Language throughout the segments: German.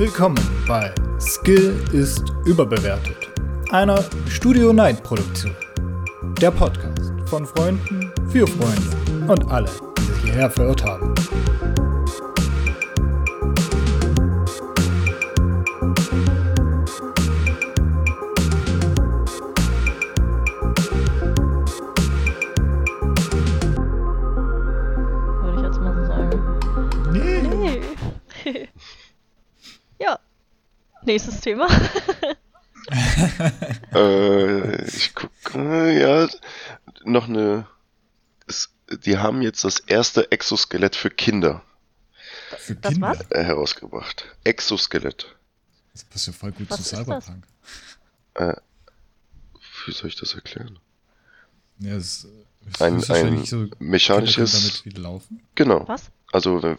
Willkommen bei Skill ist überbewertet, einer Studio Night Produktion. Der Podcast von Freunden für Freunde und alle, die sich hierher verirrt haben. Thema. Äh, ich gucke, ja, noch eine. Es, die haben jetzt das erste Exoskelett für Kinder Für Das Kinder. was? äh, herausgebracht. Exoskelett. Das passt ja voll gut Was zu? Cyberpunk. Wie soll ich das erklären? Ja, es es Ein, ist ein wahrscheinlich so, mechanisches. damit wieder laufen. Genau. Was? Also äh,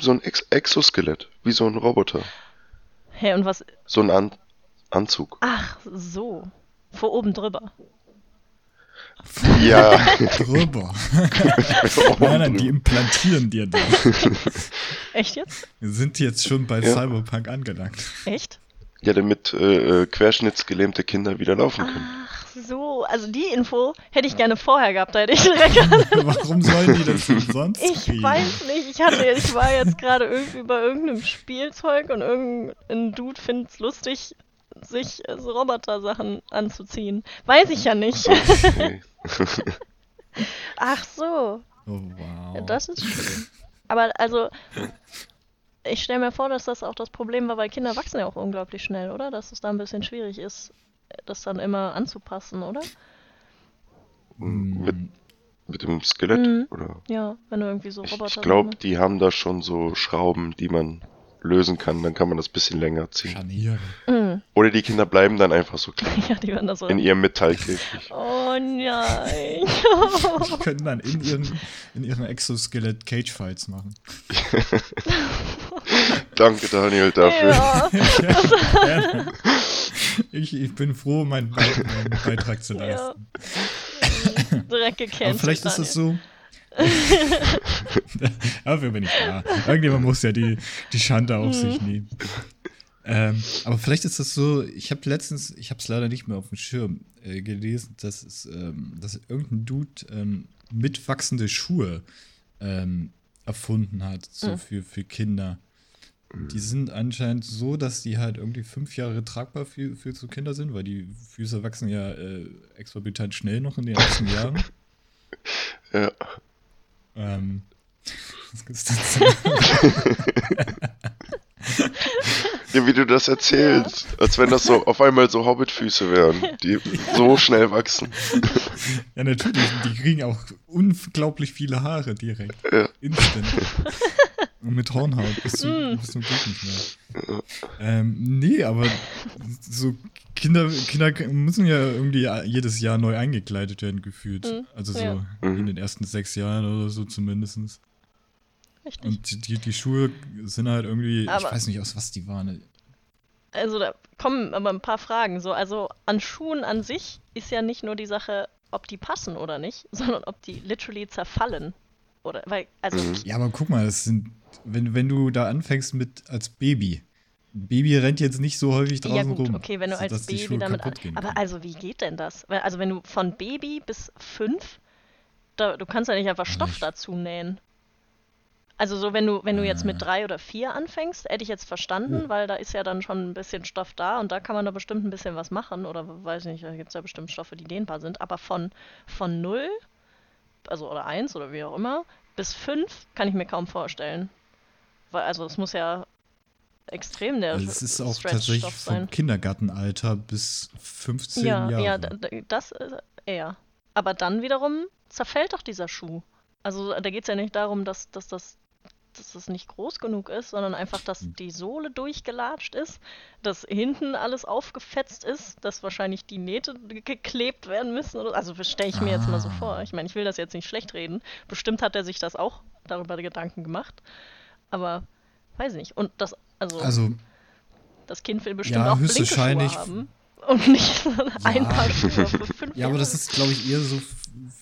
so ein Ex Exoskelett, wie so ein Roboter. Hä, und was? So ein An Anzug. Ach, so. Vor oben drüber. Ja. Drüber. nein, nein, die implantieren dir das. Echt jetzt? Wir sind jetzt schon bei Ja. Cyberpunk angelangt. Echt? ja, damit äh, äh, querschnittsgelähmte Kinder wieder laufen können. Ach. Also die Info hätte ich gerne vorher gehabt. Da hätte ich direkt Warum sollen die das denn sonst Ich kriegen? weiß nicht, ich hatte, ich war jetzt gerade irgendwie bei irgendeinem Spielzeug und irgendein Dude findet es lustig, sich so Roboter-Sachen anzuziehen. Weiß ich ja nicht. Okay. Ach so, Oh, wow. ja, das ist schön. Aber also, ich stelle mir vor, dass das auch das Problem war, weil Kinder wachsen ja auch unglaublich schnell, oder? Dass es da ein bisschen schwierig ist, das dann immer anzupassen, oder? mit, mit dem Skelett, Mhm. oder? Ja, wenn du irgendwie so Ich, Roboter. ich glaube, die haben da schon so Schrauben, die man lösen kann. Dann kann man das bisschen länger ziehen. Scharniere. Mhm. Oder die Kinder bleiben dann einfach so klein Ja, die werden da so. in ihrem Metallkäfig. Oh nein. Die können dann in ihren, in ihren Exoskelett Cage-Fights machen. Danke, Daniel, dafür. Ja. Gerne. Ich, ich bin froh, meinen, Be meinen Beitrag zu Ja. leisten. Direkt gecancelt. Aber vielleicht ist das Daniel. so. Dafür bin ich da. Irgendjemand muss ja die, die Schande auf Mhm. sich nehmen. Ähm, aber vielleicht ist das so, ich habe letztens, ich habe es leider nicht mehr auf dem Schirm äh, gelesen, dass, es, ähm, dass irgendein Dude ähm, mitwachsende Schuhe ähm, erfunden hat, so Mhm. für, für Kinder. Die sind anscheinend so, dass die halt irgendwie fünf Jahre tragbar für, für so Kinder sind, weil die Füße wachsen ja äh, exorbitant schnell noch in den ersten Jahren. Ja. Ähm, was gibt's dazu? ja, wie du das erzählst. Als wenn das so auf einmal so Hobbitfüße wären, die so schnell wachsen. ja, natürlich, die kriegen auch unglaublich viele Haare direkt. Ja. Instant. Und mit Hornhaut bis zum, bis zum Glück nicht mehr. Ähm, nee, aber so Kinder, Kinder müssen ja irgendwie jedes Jahr neu eingekleidet werden, gefühlt. Mhm, Also so ja. in den ersten sechs Jahren oder so zumindest. Richtig. Und die, die, die Schuhe sind halt irgendwie, Aber- ich weiß nicht, aus was die waren. Also da kommen aber ein paar Fragen. So, also an Schuhen an sich ist ja nicht nur die Sache, ob die passen oder nicht, sondern ob die literally zerfallen. Oder weil, also Mhm. Ja, aber guck mal, das sind, wenn, wenn du da anfängst mit als Baby. Ein Baby rennt jetzt nicht so häufig draußen ja gut, rum. okay, wenn du als Baby damit an, Aber also wie geht denn das? Also wenn du von Baby bis fünf, da, du kannst ja nicht einfach Stoff Nicht. dazu nähen. Also so, wenn du, wenn du jetzt mit drei oder vier anfängst, hätte ich jetzt verstanden, weil da ist ja dann schon ein bisschen Stoff da und da kann man da bestimmt ein bisschen was machen oder weiß nicht, da gibt es ja bestimmt Stoffe, die dehnbar sind. Aber von, von null, also oder eins oder wie auch immer, bis fünf kann ich mir kaum vorstellen. Weil, also es muss ja extrem der Also es ist auch tatsächlich sein. vom Kindergartenalter bis 15 Ja, Jahre. ja, das äh, eher. Aber dann wiederum zerfällt doch dieser Schuh. Also da geht es ja nicht darum, dass, dass, das, dass das nicht groß genug ist, sondern einfach, dass Hm. die Sohle durchgelatscht ist, dass hinten alles aufgefetzt ist, dass wahrscheinlich die Nähte ge- geklebt werden müssen. Oder, also stelle ich mir jetzt mal so Ah. vor. Ich meine, ich will das jetzt nicht schlecht reden. Bestimmt hat er sich das auch darüber Gedanken gemacht. Aber weiß nicht. Und das, also, also, das Kind will bestimmt ja, auch blinke Schuhe höchstwahrscheinlich- haben. Und nicht ein Ja. Paar Schuhe für fünf ja, aber das ist, glaube ich, eher so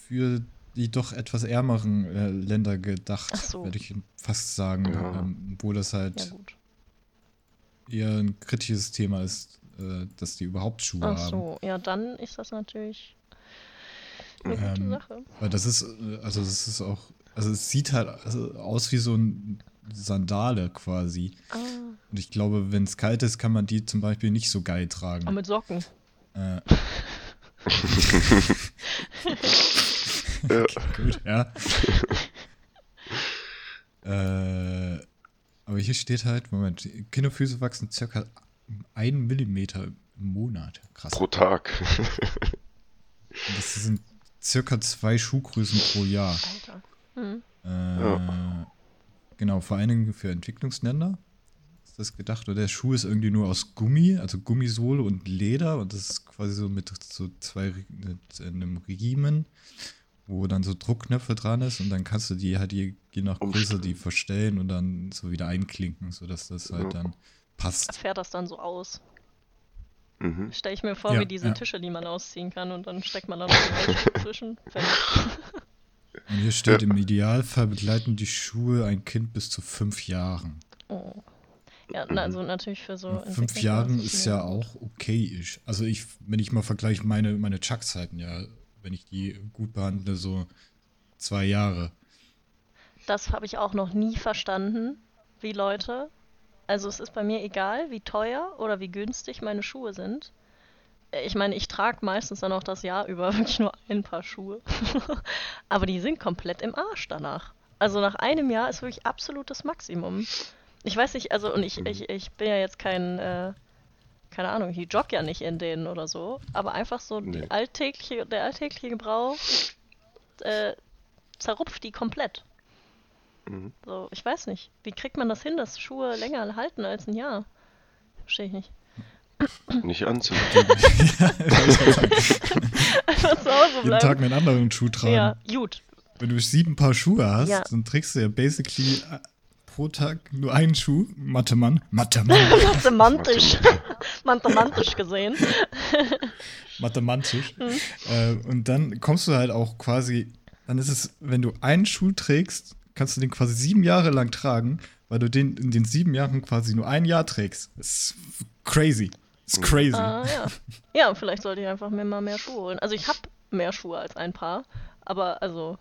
für die doch etwas ärmeren äh, Länder gedacht, Ach so. würde ich fast sagen. Ja. Ähm, wo das halt Ja, eher ein kritisches Thema ist, äh, dass die überhaupt Schuhe Ach haben. so, ja, dann ist das natürlich eine gute Ähm, Sache. Weil das ist, äh, also das ist auch, also es sieht halt also aus wie so ein Sandale quasi. Ah, Und ich glaube, wenn es kalt ist, kann man die zum Beispiel nicht so geil tragen. aber mit Socken. Äh, Ja. gut, ja. äh, aber hier steht halt, Moment, Kinderfüße wachsen circa ein Millimeter im Monat. Krass. Pro Tag. Das sind circa zwei Schuhgrößen pro Jahr. Alter. Hm. Äh, Genau, vor allen Dingen für Entwicklungsländer ist das gedacht. Oder der Schuh ist irgendwie nur aus Gummi, also Gummisohle und Leder. Und das ist quasi so mit so zwei, mit einem Riemen, wo dann so Druckknöpfe dran ist. Und dann kannst du die halt je, je nach Größe die verstellen und dann so wieder einklinken, sodass das halt dann passt. Fährt das dann so aus? Mhm. Stelle ich mir vor, Ja, wie diese ja. Tische, die man ausziehen kann und dann steckt man da noch die zwischen. Und hier steht, im Idealfall begleiten die Schuhe ein Kind bis zu fünf Jahren. Oh. Ja, na, also natürlich für so. Fünf Jahren ist ja auch okayisch. Also ich, wenn ich mal vergleiche meine, meine Chuck-Zeiten, ja, wenn ich die gut behandle, so zwei Jahre. Das habe ich auch noch nie verstanden, wie Leute. Also es ist bei mir egal, wie teuer oder wie günstig meine Schuhe sind. Äh, Ich meine, ich trage meistens dann auch das Jahr über wirklich nur ein paar Schuhe. Aber die sind komplett im Arsch danach. Also nach einem Jahr ist wirklich absolutes Maximum. Ich weiß nicht, also und ich, ich, ich bin ja jetzt kein, äh, keine Ahnung, ich jogge ja nicht in denen oder so, aber einfach so Nee. die alltägliche, der alltägliche Gebrauch äh, zerrupft die komplett. Mhm. So, ich weiß nicht. Wie kriegt man das hin, dass Schuhe länger halten als ein Jahr? Verstehe ich nicht. Nicht anziehen. Einfach zu Hause Jeden Tag bleiben. einen anderen Schuh tragen. Ja, gut. Wenn du sieben Paar Schuhe hast, Ja. dann trägst du ja basically äh, pro Tag nur einen Schuh. Mathe-Mann. Mathe-Mann. Semantisch. Mathematisch gesehen. Mathematisch. Mhm. Äh, und dann kommst du halt auch quasi, dann ist es, wenn du einen Schuh trägst, kannst du den quasi sieben Jahre lang tragen, weil du den in den sieben Jahren quasi nur ein Jahr trägst. Das ist crazy. Das ist crazy. Ah, ja. Ja, vielleicht sollte ich einfach mir mal mehr Schuhe holen. Also ich habe mehr Schuhe als ein Paar, aber also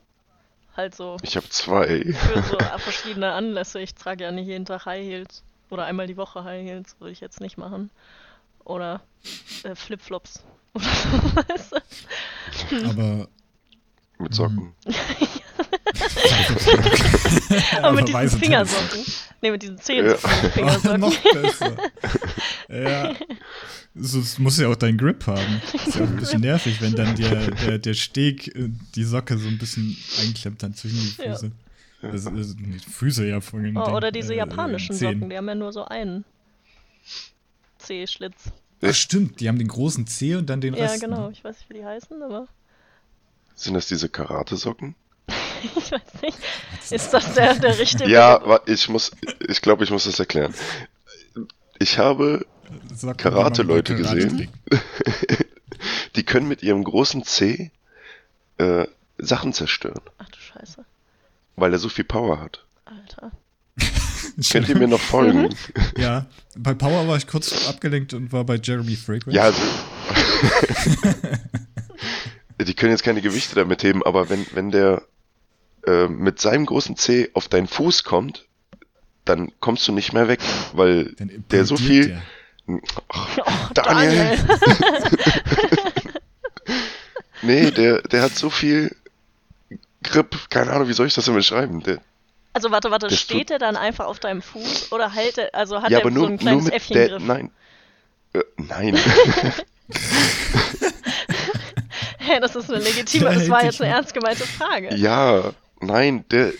halt so Ich habe zwei. für so verschiedene Anlässe. Ich trage ja nicht jeden Tag High Heels oder einmal die Woche High Heels, würde ich jetzt nicht machen. Oder äh, Flipflops. Oder so, weißt du? Aber Mit Socken. Aber mit diesen weiße Fingersocken. Ne, mit diesen Zehen Ja. Oh, Fingersocken. noch besser. ja. So, es muss ja auch deinen Grip haben. Ist ja auch ein bisschen nervig, wenn dann der, der, der Steg äh, die Socke so ein bisschen einklemmt dann zwischen die Ja. Füße. Das, das, die Füße ja von den Oh, oder diese äh, japanischen Zehen. Socken, die haben ja nur so einen C-Schlitz. Ach, stimmt, die haben den großen C und dann den Ja, Rest. genau. Ne? Ich weiß nicht, wie die heißen, aber Sind das diese Karate-Socken? ich weiß nicht. Ist das der, der richtige Ja, ich muss, ich glaube, ich muss das erklären. Ich habe, Karate-Leute Karate gesehen? die können mit ihrem großen C äh, Sachen zerstören, Ach du Scheiße. weil er so viel Power hat. Alter. Könnt ihr mir noch folgen? Ja, bei Power war ich kurz abgelenkt und war bei Jeremy Fragrance. Ja, also, die können jetzt keine Gewichte damit heben, aber wenn, wenn der äh, mit seinem großen C auf deinen Fuß kommt, dann kommst du nicht mehr weg, weil der so viel. der. Ach, Oh, Daniel! nee, der, der hat so viel Grip, keine Ahnung, wie soll ich das denn beschreiben? Der, Also warte, warte, steht der dann einfach auf deinem Fuß oder hält er, also hat ja, er so nur, ein nur kleines mit der. Äffchengriff? Nein. Äh, nein. Hey, das ist eine legitime, Der das war jetzt eine ernst gemeinte Frage. ja, nein, der.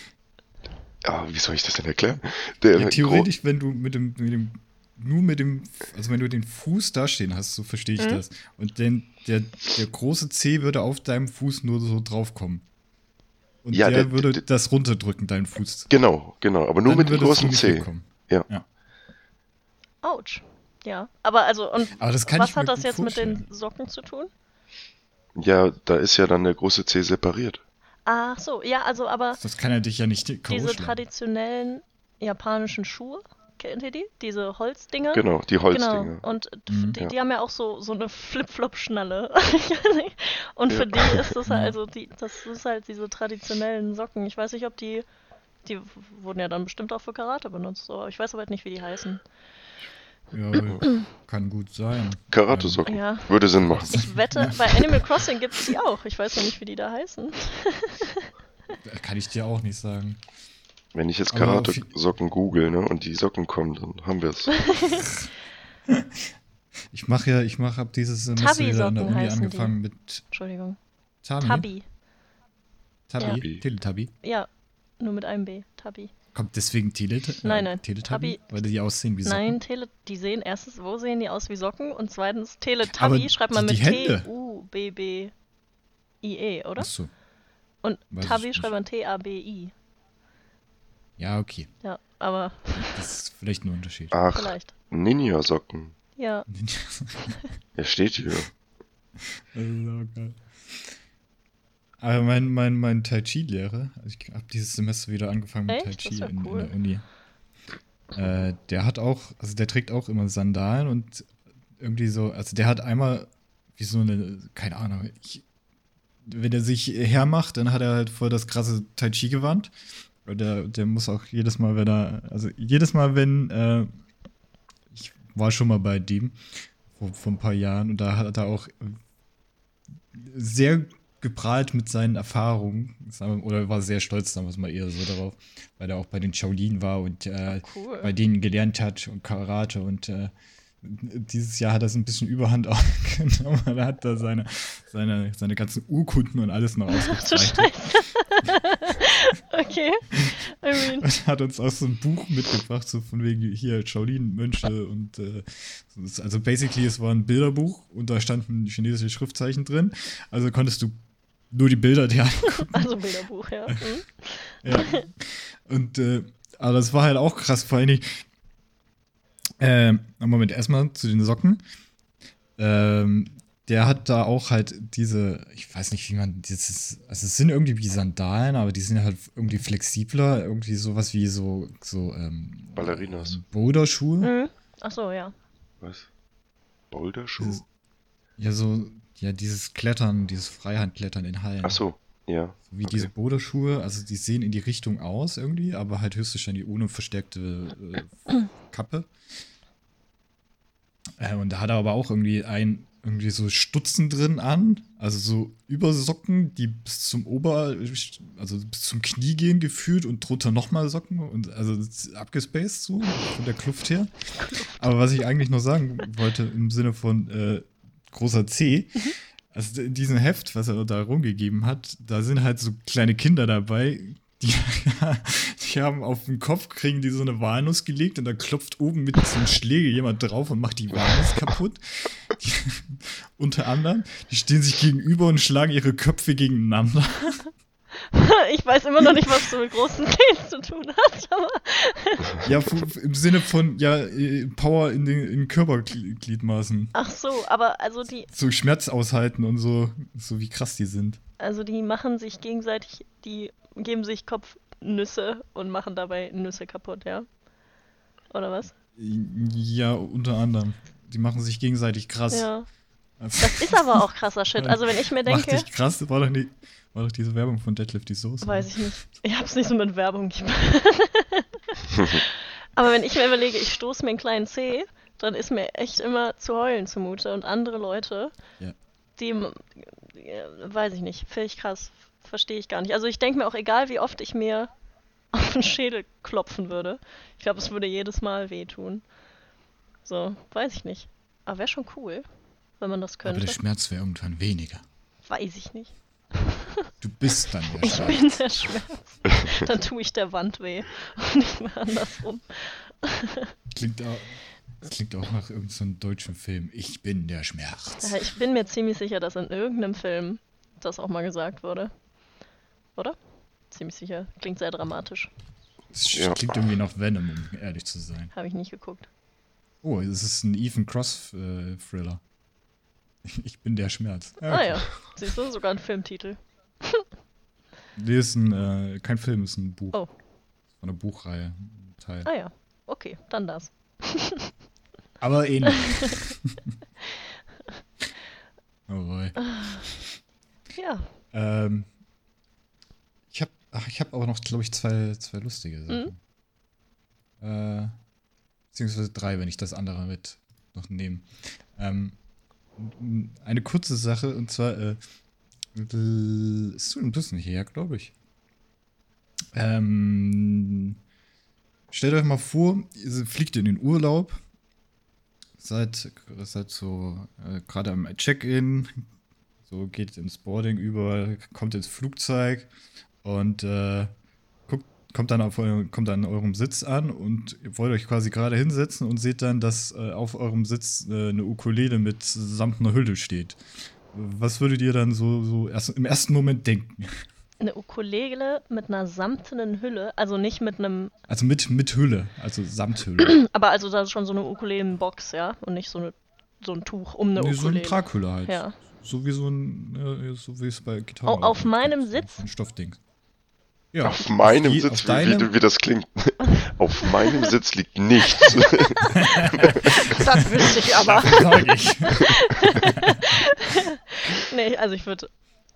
Ah, wie soll ich das denn erklären? Der Ja, theoretisch, wenn du mit dem, mit dem, nur mit dem, also wenn du den Fuß dastehen hast, so verstehe ich Mhm. das. Und den, der, der große C würde auf deinem Fuß nur so draufkommen. Und Ja, der, der- würde der- das runterdrücken, deinen Fuß. Genau, genau, aber nur Dann mit dem großen C. Ja. Ja. Autsch. Ja, aber also, und Aber das kann was hat das jetzt mit den vorstellen. Socken zu tun? Ja, da ist ja dann der große C separiert. Ach so, ja, also aber Das kann er dich ja nicht diese traditionellen japanischen Schuhe, Kennt ihr die? Diese Holzdinger? Genau, die Holzdinger. Genau. Und Mhm. die, Ja. die haben ja auch so, so eine Flip-Flop-Schnalle. Und für Ja. die ist das halt, Ja. also die, das ist halt diese traditionellen Socken. Ich weiß nicht, ob die, die wurden ja dann bestimmt auch für Karate benutzt, aber ich weiß aber halt nicht, wie die heißen. Ja, kann gut sein. Karate-Socken. Ja. Würde Sinn machen. Ich wette, bei Animal Crossing gibt es die auch. Ich weiß noch nicht, wie die da heißen. Ähm, kann ich dir auch nicht sagen. Wenn ich jetzt Karate-Socken google, ne, und die Socken kommen, dann haben wir es. Ich mache ja, ich mache ab dieses Semester wieder an der Uni heißen die. angefangen mit Entschuldigung. Tabi. Tabi. Tabi. Ja. Teletubby. Ja, nur mit einem B. Tabi. Kommt deswegen Telet äh, Nein, nein. Teletubby? Weil die aussehen wie Socken. Nein, Tele die sehen erstens, wo sehen die aus wie Socken? Und zweitens, Teletubby Aber schreibt man mit. T-U-B-B-I-E, oder? Achso. Und weiß Tabi schreibt man T-A-B-I. Ja, okay. Ja, aber Das ist vielleicht ein Unterschied. Ach, vielleicht. Ninja-Socken. Ja, Er steht hier. Das ist auch geil. Aber mein, mein, mein Tai Chi-Lehrer, also ich habe dieses Semester wieder angefangen mit Echt? Tai Das Chi ja in, cool. in der Uni. Äh, der hat auch, also der trägt auch immer Sandalen und irgendwie so, also der hat einmal wie so eine, keine Ahnung, ich, wenn er sich hermacht, dann hat er halt voll das krasse Tai Chi-Gewand. Der, der muss auch jedes Mal, wenn er, also jedes Mal, wenn, äh, ich war schon mal bei dem vor, vor ein paar Jahren und da hat er auch sehr geprahlt mit seinen Erfahrungen oder war sehr stolz damals mal eher so darauf, weil er auch bei den Shaolin war und äh, cool. bei denen gelernt hat und Karate und äh, dieses Jahr hat er es ein bisschen überhand aufgenommen. Er hat da seine, seine, seine ganzen Urkunden und alles noch ausgezeichnet. okay. I mean, Und hat uns auch so ein Buch mitgebracht, so von wegen hier Shaolin-Mönche und äh, also basically es war ein Bilderbuch und da standen chinesische Schriftzeichen drin. Also konntest du nur die Bilder dir angucken. also Bilderbuch, ja. Hm? Ja. Und äh, aber das war halt auch krass, vor allen Dingen. Ähm, Moment, erstmal zu den Socken. Ähm, der hat da auch halt diese, ich weiß nicht, wie man dieses, also es sind irgendwie wie Sandalen, aber die sind halt irgendwie flexibler, irgendwie sowas wie so, so ähm, Ballerinas. Boulderschuhe. Mhm. Ach so, ja. Was? Boulderschuh? Dieses- Ja, so, ja, dieses Klettern, dieses Freihandklettern in Hallen. Ach so, ja. Wie Okay. diese Boulderschuhe, also die sehen in die Richtung aus irgendwie, aber halt höchstwahrscheinlich ohne verstärkte äh, Kappe. Äh, und da hat er aber auch irgendwie ein, irgendwie so Stutzen drin an, also so Übersocken, die bis zum Ober, also bis zum Knie gehen gefühlt und drunter nochmal Socken und also abgespaced so von der Kluft her. Aber was ich eigentlich noch sagen wollte im Sinne von äh, großer C, also in diesem Heft, was er da rumgegeben hat, da sind halt so kleine Kinder dabei, die, die haben auf den Kopf, kriegen die so eine Walnuss gelegt und da klopft oben mit so einem Schläger jemand drauf und macht die Walnuss kaputt. Die, unter anderem, die stehen sich gegenüber und schlagen ihre Köpfe gegeneinander. Ich weiß immer noch nicht, was du mit großen Zehen zu tun hast, aber Ja, im Sinne von, ja, äh, Power in den in Körpergliedmaßen. ach so, aber also die, So Schmerz aushalten und so, so wie krass die sind. also die machen sich gegenseitig, die geben sich Kopfnüsse und machen dabei Nüsse kaputt, ja? Oder was? Ja, unter anderem. Die machen sich gegenseitig krass. Ja. Das ist aber auch krasser Shit. Also wenn ich mir Macht denke, dich krass, war doch, nie, war doch diese Werbung von Deadlift die Soße. weiß ich nicht. Ich hab's nicht so mit Werbung. Aber wenn ich mir überlege, ich stoße mir einen kleinen Zeh, dann ist mir echt immer zu heulen zumute. Und andere Leute, Ja. die, äh, weiß ich nicht, finde ich krass. Verstehe ich gar nicht. Also ich denke mir auch, egal wie oft ich mir auf den Schädel klopfen würde, ich glaube, es würde jedes Mal wehtun. So, weiß ich nicht. Aber wäre schon cool, wenn man das Aber könnte. der Schmerz wäre irgendwann weniger. Weiß ich nicht. Du bist dann der Ich Schmerz. bin der Schmerz. Dann tue ich der Wand weh und nicht mehr andersrum. Klingt auch, das klingt auch nach irgendeinem so einem deutschen Film. Ich bin der Schmerz. Ja, ich bin mir ziemlich sicher, dass in irgendeinem Film das auch mal gesagt wurde. Oder? Ziemlich sicher. Klingt sehr dramatisch. Das Ja. klingt irgendwie nach Venom, um ehrlich zu sein. Habe ich nicht geguckt. Oh, es ist ein Ethan Cross-Thriller. ich bin der Schmerz. Ah ja. Siehst du, sogar ein Filmtitel. Nee, ist ein, äh, kein Film, ist ein Buch. Oh. Von einer Buchreihe. Ein Teil. Ah ja. okay, dann das. Aber ähnlich. oh boy. Ja. Ähm, ich habe ich hab aber noch, glaube ich, zwei, zwei lustige Sachen. Äh, beziehungsweise drei, wenn ich das andere mit noch nehme. Ähm, eine kurze Sache, und zwar, äh, ist so ein bisschen her, glaube ich. Ähm, stellt euch mal vor, ihr fliegt in den Urlaub, seid, seid so äh, gerade am Check-in, so geht ins Boarding über, kommt ins Flugzeug und äh, kommt, dann auf eurem, kommt dann an eurem Sitz an und ihr wollt euch quasi gerade hinsetzen und seht dann, dass äh, auf eurem Sitz äh, eine Ukulele mit samt einer Hülle steht. Was würdet ihr dann so, so erst, im ersten Moment denken? Eine Ukulele mit einer samtenen Hülle, also nicht mit einem, Also mit, mit Hülle, also Samthülle. aber also da ist schon so eine Ukulelenbox, ja, und nicht so eine so ein Tuch um eine nee, so eine Ukulele. Traghülle halt. Ja. So wie so ein, so wie es bei Gitarren Au- auf meinem Sitz? Ein Stoffding. Ja. Auf meinem die- Sitz, auf wie, wie, wie das klingt. Auf meinem Sitz liegt nichts. Das wüsste ich aber. Ich. Nee, also ich würde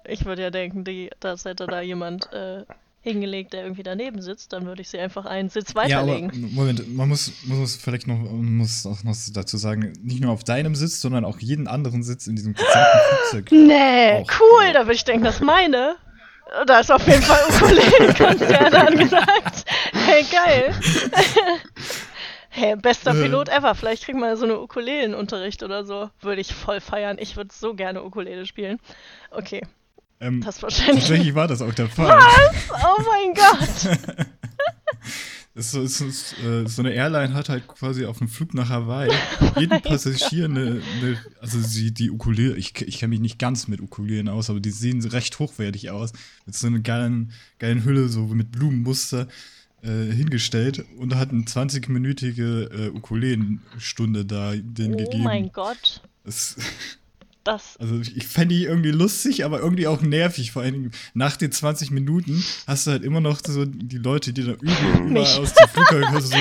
ich würd ja denken, die, das hätte da jemand äh, hingelegt, der irgendwie daneben sitzt, dann würde ich sie einfach einen Sitz Ja, aber weiterlegen. Moment, man muss, man muss vielleicht noch, muss auch noch dazu sagen, nicht nur auf deinem Sitz, sondern auch jeden anderen Sitz in diesem gesamten Flugzeug. nee, auch, cool, ja. da würde ich denken, das ist meine. Da ist auf jeden Fall Ukulele-Konzert angesagt. Hey, geil. hey, bester Äh. Pilot ever. Vielleicht kriegen wir so eine Ukulelenunterricht oder so. Würde ich voll feiern. Ich würde so gerne Ukulele spielen. Okay, Ähm, das wahrscheinlich. tatsächlich war das auch der Fall. Oh mein Gott. Ist so, ist, ist, äh, so eine Airline hat halt quasi auf dem Flug nach Hawaii jeden Passagier eine, eine also sie, die Ukulele, ich, ich kenne mich nicht ganz mit Ukulelen aus, aber die sehen recht hochwertig aus, mit so einer geilen, geilen Hülle, so mit Blumenmuster äh, hingestellt und hat eine 20-minütige äh, Ukulelenstunde da denen Oh gegeben. mein Gott. Das, Das. also ich, fände die irgendwie lustig, aber irgendwie auch nervig. Vor allem nach den 20 Minuten hast du halt immer noch so die Leute, die da üben, über aus dem Flugzeug du so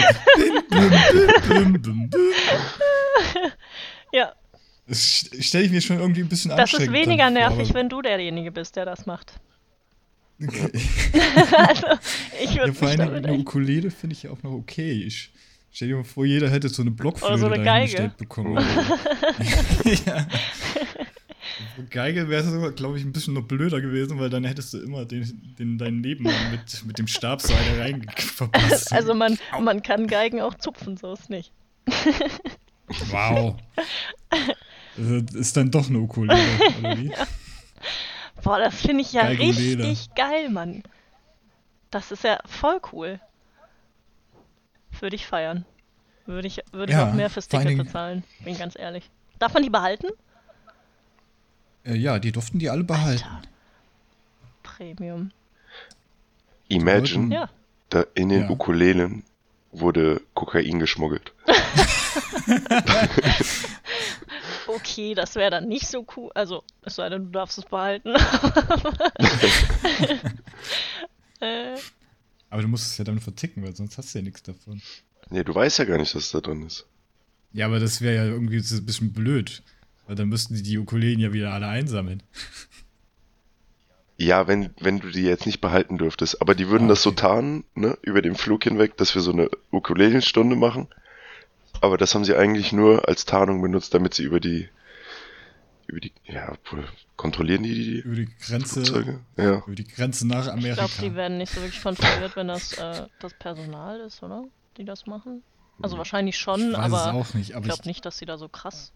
bim, bim, bim. Ja, Das stelle ich mir schon irgendwie ein bisschen das ist anstrengend weniger vor, nervig, aber- wenn du derjenige bist, der das macht. Okay. also, ich Ja, würde vor mich allem eine. Ukulele finde ich ja auch noch okay. Ich stell dir mal vor, jeder hätte so eine Blockflöte so eine dahingestellt Geige. bekommen. ja. Geige wäre sogar, glaube ich, ein bisschen noch blöder gewesen, weil dann hättest du immer den, den deinen Nebenmann mit, mit dem Stabseil rein verpasst. Also man, man kann Geigen auch zupfen, so ist nicht. wow. Also, das ist dann doch eine Ukulele, oder wie? Boah, das finde ich ja Geigulele. richtig geil, Mann. Das ist ja voll cool. Würde ich feiern. Würde ich, würde ich Ja, auch mehr fürs Ticket Dingen- bezahlen, bin ganz ehrlich. Darf man die behalten? Äh, ja, die durften die alle behalten. Alter. Premium. Imagine, Ja. da in den Ja. Ukulelen wurde Kokain geschmuggelt. Okay, das wäre dann nicht so cool. Also, es sei denn, du darfst es behalten. äh, Aber du musst es ja dann verticken, weil sonst hast du ja nichts davon. Nee, du weißt ja gar nicht, dass da drin ist. Ja, aber das wäre ja irgendwie ein bisschen blöd. Weil dann müssten die die Ukulelen ja wieder alle einsammeln. Ja, wenn, wenn du die jetzt nicht behalten dürftest. Aber die würden Ah, das so okay. tarnen, ne, über den Flug hinweg, dass wir so eine Ukulelenstunde machen. Aber das haben sie eigentlich nur als Tarnung benutzt, damit sie über die, über die, ja, obwohl, kontrollieren die die Über die Grenze, Flugzeuge? Ja. über die Grenze nach ich Amerika. glaube, die werden nicht so wirklich kontrolliert, wenn das äh, das Personal ist, oder? Die das machen. Also wahrscheinlich schon, ich weiß es aber auch nicht, aber ich ich, glaube nicht, dass sie da so krass.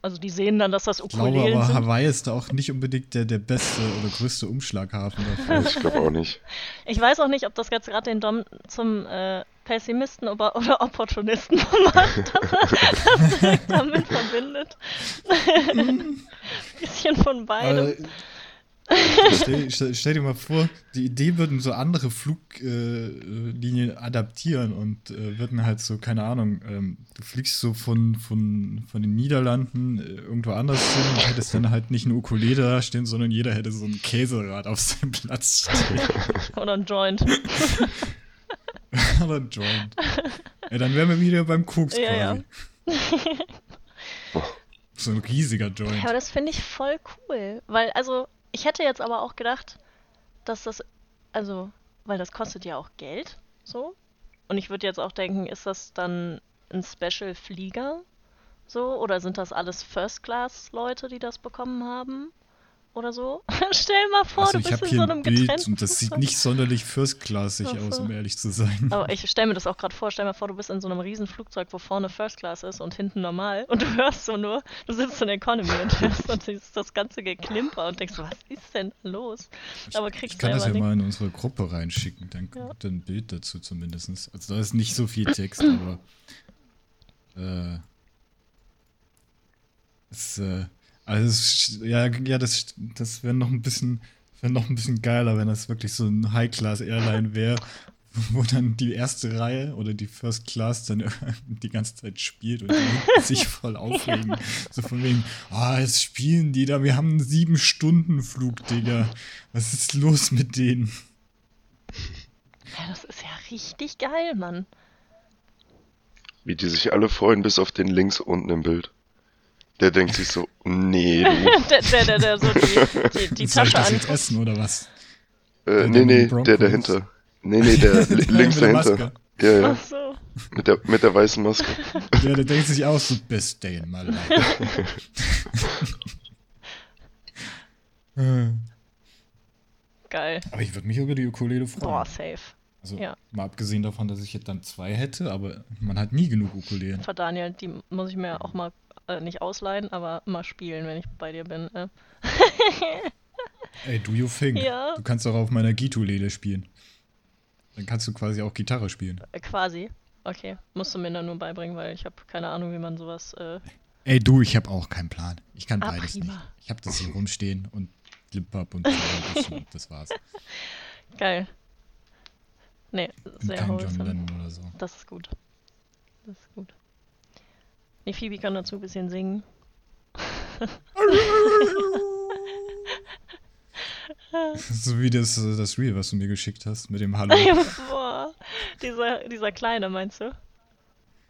Also die sehen dann, dass das glaube Ukulelen aber, sind. Hawaii ist da auch nicht unbedingt der, der beste oder größte Umschlaghafen dafür. Ich glaube auch nicht. Ich weiß auch nicht, ob das jetzt gerade den Dom zum äh, Pessimisten oder, oder Opportunisten macht, dass er das direkt damit verbindet. Bisschen von beidem. Aber, stell, stell, stell dir mal vor, die Idee würden so andere Fluglinien äh, adaptieren und äh, würden halt so, keine Ahnung, ähm, du fliegst so von, von, von den Niederlanden äh, irgendwo anders hin und hättest dann halt nicht eine Ukulele da stehen, sondern jeder hätte so ein Käserad auf seinem Platz stehen. Oder ein Joint. Oder ein Joint. Ja, dann wären wir wieder beim Koks Ja, ja. quasi. So ein riesiger Joint. Ja, aber das finde ich voll cool. Weil, also, ich hätte jetzt aber auch gedacht, dass das, also, weil das kostet ja auch Geld, so. Und ich würde jetzt auch denken, ist das dann ein Special-Flieger, so? Oder sind das alles First-Class-Leute, die das bekommen haben? Oder so? Stell mal vor, also du ich bist in so ein einem Bild getrennten und das sieht nicht sonderlich first-classig Ach aus, um ehrlich zu sein. Aber ich stelle mir das auch gerade vor, stell mir vor, du bist in so einem riesen Flugzeug, wo vorne First Class ist und hinten normal und du hörst so nur, du sitzt in Economy und hörst und siehst das ganze Geklimper und denkst, was ist denn los? Aber ich kriegst kann das ja selber mal in unsere Gruppe reinschicken, dann Ja. kommt ein Bild dazu zumindest. Also da ist nicht so viel Text, aber äh, es, äh, also es, ja, ja, das, das wäre noch ein bisschen, wäre noch ein bisschen geiler, wenn das wirklich so ein High-Class-Airline wäre, wo dann die erste Reihe oder die First Class dann die ganze Zeit spielt und sich voll aufregen. So von wegen, ah, jetzt spielen die da, wir haben einen sieben Stunden Flug, Digga. Was ist los mit denen? Ja, das ist ja richtig geil, Mann. Wie die sich alle freuen, bis auf den links unten im Bild. Der denkt sich so, nee, du. der, der, der, der so die, die, die Soll ich Tasche das jetzt an. essen oder was? Äh, Der nee, nee, der dahinter. Nee, nee, der li- Der links mit der dahinter. Maske. Ja, ja, Ach so. mit der, mit der weißen Maske. Ja, der denkt sich auch so, best day in my life. Geil. aber ich würde mich über die Ukulele freuen. Boah, safe. Also ja. mal abgesehen davon, dass ich jetzt dann zwei hätte, aber man hat nie genug Ukulelen. Für Daniel, die muss ich mir auch mal äh, nicht ausleihen, aber mal spielen, wenn ich bei dir bin. Äh. Ey, do you think? Ja. Du kannst doch auf meiner Gitulele spielen. Dann kannst du quasi auch Gitarre spielen. Äh, quasi. Okay. Musst du mir dann nur beibringen, weil ich habe keine Ahnung, wie man sowas. Äh, Ey, du, ich habe auch keinen Plan. Ich kann Ah, beides prima. nicht. Ich habe das hier rumstehen und Lippab und und das war's. geil. Nee, sehr kein John wholesome. Lennon oder so. Das ist gut. Das ist gut. Nee, Phoebe kann dazu ein bisschen singen. So wie das, äh, das Reel, was du mir geschickt hast mit dem Hallo. Boah, dieser, dieser Kleine, meinst du?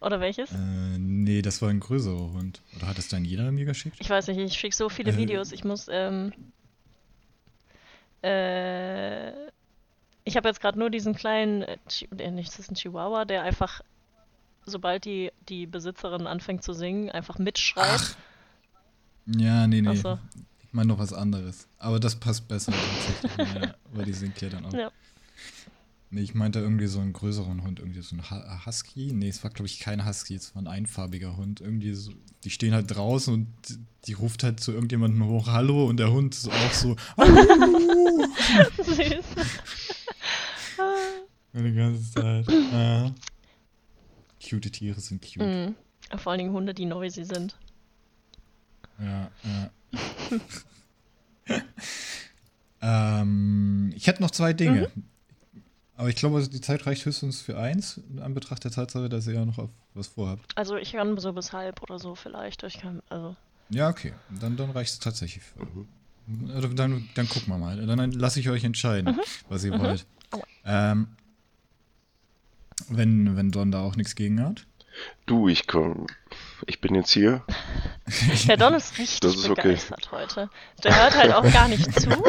Oder welches? äh, nee, das war ein größerer Hund. Oder hat das dann jeder mir geschickt? Ich weiß nicht, ich schicke so viele Äh. Videos. Ich muss, ähm. Äh. Ich habe jetzt gerade nur diesen kleinen. Äh, äh, nicht, das ist ein Chihuahua, der einfach, sobald die, die Besitzerin anfängt zu singen, einfach mitschreit. Ja, nee, nee. Ach so. Ich meine noch was anderes. Aber das passt besser tatsächlich. ja, weil die singt ja dann auch. Ja. Nee, ich meinte irgendwie so einen größeren Hund, irgendwie so ein Ha- Husky. Nee, es war glaube ich kein Husky, es war ein einfarbiger Hund. Irgendwie so, die stehen halt draußen und die, die ruft halt zu irgendjemandem hoch Hallo und der Hund ist auch so Hallo Süß. Die ganze Zeit. Ja. Cute Tiere sind cute. Mhm. Vor allen Dingen Hunde, die noisy sind. Ja, ja. ähm, ich hätte noch zwei Dinge. Aber ich glaube, die Zeit reicht höchstens für eins, in Anbetracht der Tatsache, dass ihr ja noch auf was vorhabt. Also ich kann so bis halb oder so vielleicht. Ich kann, also. Ja, okay. Dann, dann reicht es tatsächlich für. Also Dann, dann gucken wir mal. Dann lasse ich euch entscheiden, was ihr wollt. Aua. Ähm, wenn, wenn Don da auch nichts gegen hat. Du, ich komm. Ich bin jetzt hier. Der Don ist richtig Das ist okay. begeistert heute. Der hört halt auch gar nicht zu.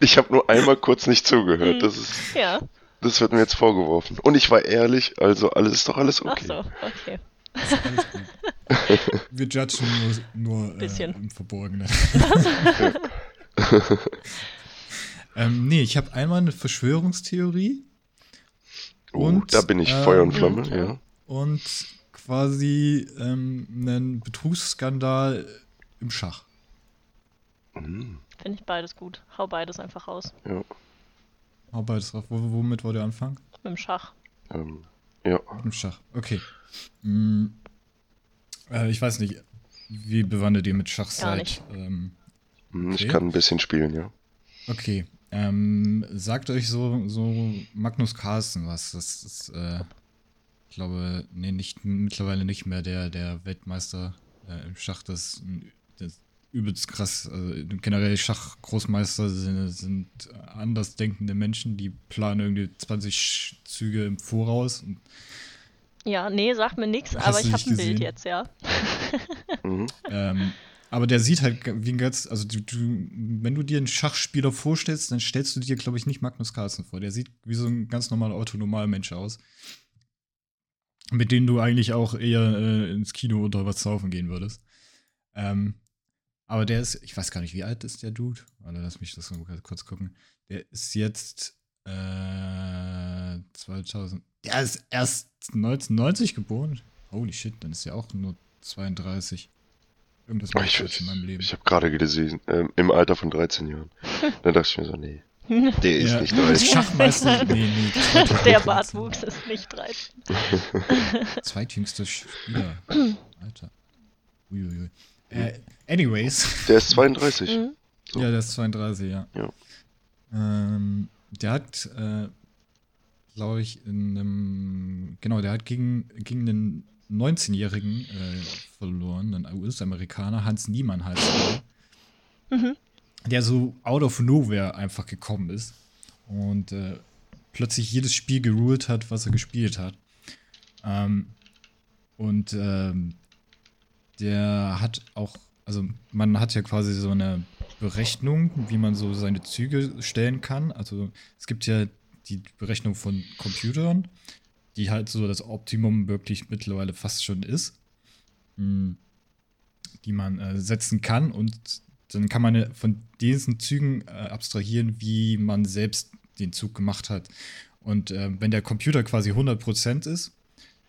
Ich habe nur einmal kurz nicht zugehört. Das ist, ja. das wird mir jetzt vorgeworfen. Und ich war ehrlich, also alles ist doch alles Ach okay. so, okay. Alles gut. Wir judgen nur, nur äh, Bisschen. im Verborgenen. ähm, nee, ich habe einmal eine Verschwörungstheorie Oh, Und, da bin ich ähm, Feuer und Flamme, ja. ja. und quasi ähm, einen Betrugsskandal im Schach. Mhm. Finde ich beides gut. Hau beides einfach raus. Ja. Hau beides drauf. Wo, womit wollt ihr anfangen? Mit dem Schach. Ähm, ja. Im Schach. Okay. Mm, äh, ich weiß nicht, wie bewandert ihr mit Schach Gar seid. nicht. Ähm, Hm, Ich Okay. kann ein bisschen spielen, ja. okay. Ähm, sagt euch so, so Magnus Carlsen was. Das ist, äh, ich glaube, nee, nicht, mittlerweile nicht mehr der, der Weltmeister äh, im Schach. Das ist ein das übelst krass. Also generell Schachgroßmeister sind, sind andersdenkende Menschen, die planen irgendwie 20 Züge im Voraus. Und Ja, nee, sagt mir nichts, aber ich habe ein Bild jetzt, ja. Mhm. Ähm, aber der sieht halt wie ein ganz, also du, du, wenn du dir einen Schachspieler vorstellst, dann stellst du dir, glaube ich, nicht Magnus Carlsen vor. Der sieht wie so ein ganz normaler autonomaler Mensch aus. Mit dem du eigentlich auch eher äh, ins Kino oder was saufen gehen würdest. Ähm, aber der ist, ich weiß gar nicht, wie alt ist der Dude? Warte, lass mich das mal kurz gucken. Der ist jetzt äh, 2000. Der ist erst 1990 geboren. Holy shit, dann ist er auch nur 32. Irgendwas mache ich Ich, in meinem Leben. ich habe gerade gelesen, ähm, im Alter von 13 Jahren. Dann dachte ich mir so, nee, der ist Ja, nicht als 30. Schachmeister. Nee, nee. Der 2013. Bartwuchs ist nicht 13. Zweitjüngster Spieler. Alter. Uiuiui. Äh, anyways. Der ist 32. Mhm. So. Ja, der ist 32, ja. Ja. Ähm, der hat, äh, glaube ich, in einem, genau, der hat gegen, gegen einen 19-Jährigen äh, verloren, einen US-Amerikaner, Hans Niemann heißt er, Mhm. der so out of nowhere einfach gekommen ist und äh, plötzlich jedes Spiel geruht hat, was er gespielt hat. Ähm, und ähm, der hat auch, also man hat ja quasi so eine Berechnung, wie man so seine Züge stellen kann. Also es gibt ja die Berechnung von Computern, die halt so das Optimum wirklich mittlerweile fast schon ist, mh, die man äh, setzen kann und dann kann man ja von diesen Zügen äh, abstrahieren, wie man selbst den Zug gemacht hat. Und äh, wenn der Computer quasi 100% ist,